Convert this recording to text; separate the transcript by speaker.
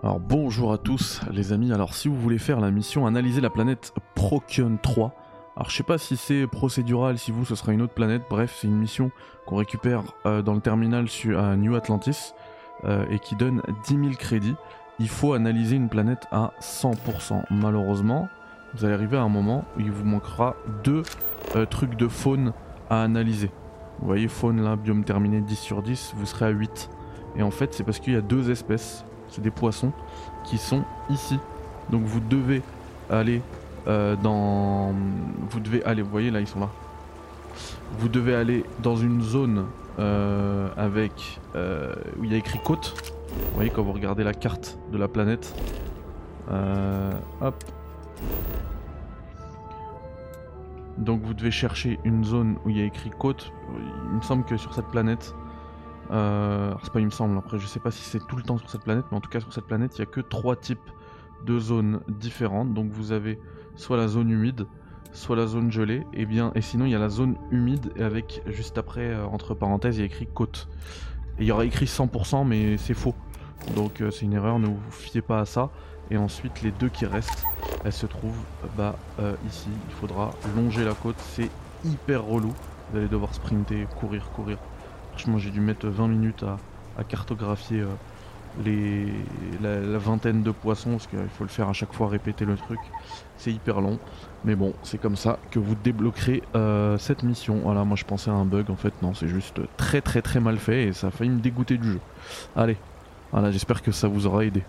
Speaker 1: Alors bonjour à tous les amis, alors si vous voulez faire la mission analyser la planète Procyon 3, alors je sais pas si c'est procédural, si vous ce sera une autre planète, bref c'est une mission qu'on récupère euh, dans le terminal sur, à New Atlantis euh, et qui donne 10 000 crédits. Il faut analyser une planète à 100%. Malheureusement, vous allez arriver à un moment où il vous manquera deux euh, trucs de faune à analyser. Vous voyez faune là, biome terminé 10 sur 10, vous serez à 8. Et en fait c'est parce qu'il y a deux espèces des poissons qui sont ici. Donc vous devez aller euh, dans... Vous devez aller, vous voyez là ils sont là. Vous devez aller dans une zone euh, avec... Euh, où il y a écrit côte. Vous voyez quand vous regardez la carte de la planète. hop. Donc vous devez chercher une zone où il y a écrit côte. Il me semble que sur cette planète, euh, c'est pas il me semble, après je sais pas si c'est tout le temps sur cette planète, mais en tout cas sur cette planète il y a que trois types de zones différentes. Donc vous avez soit la zone humide, soit la zone gelée, et bien et sinon il y a la zone humide avec juste après euh, entre parenthèses il y a écrit côte. Et il y aura écrit 100% mais c'est faux. Donc euh, c'est une erreur, ne vous fiez pas à ça. Et ensuite les deux qui restent, elles se trouvent bah ici. Il faudra longer la côte, c'est hyper relou. Vous allez devoir sprinter, courir, courir. Franchement, j'ai dû mettre 20 minutes à, cartographier euh, la, vingtaine de poissons, parce qu'il faut le faire à chaque fois, répéter le truc. C'est hyper long. Mais bon, c'est comme ça que vous débloquerez euh, cette mission. Voilà, moi je pensais à un bug, en fait, non, c'est juste très très très mal fait et ça a failli me dégoûter du jeu. Allez, voilà, j'espère que ça vous aura aidé.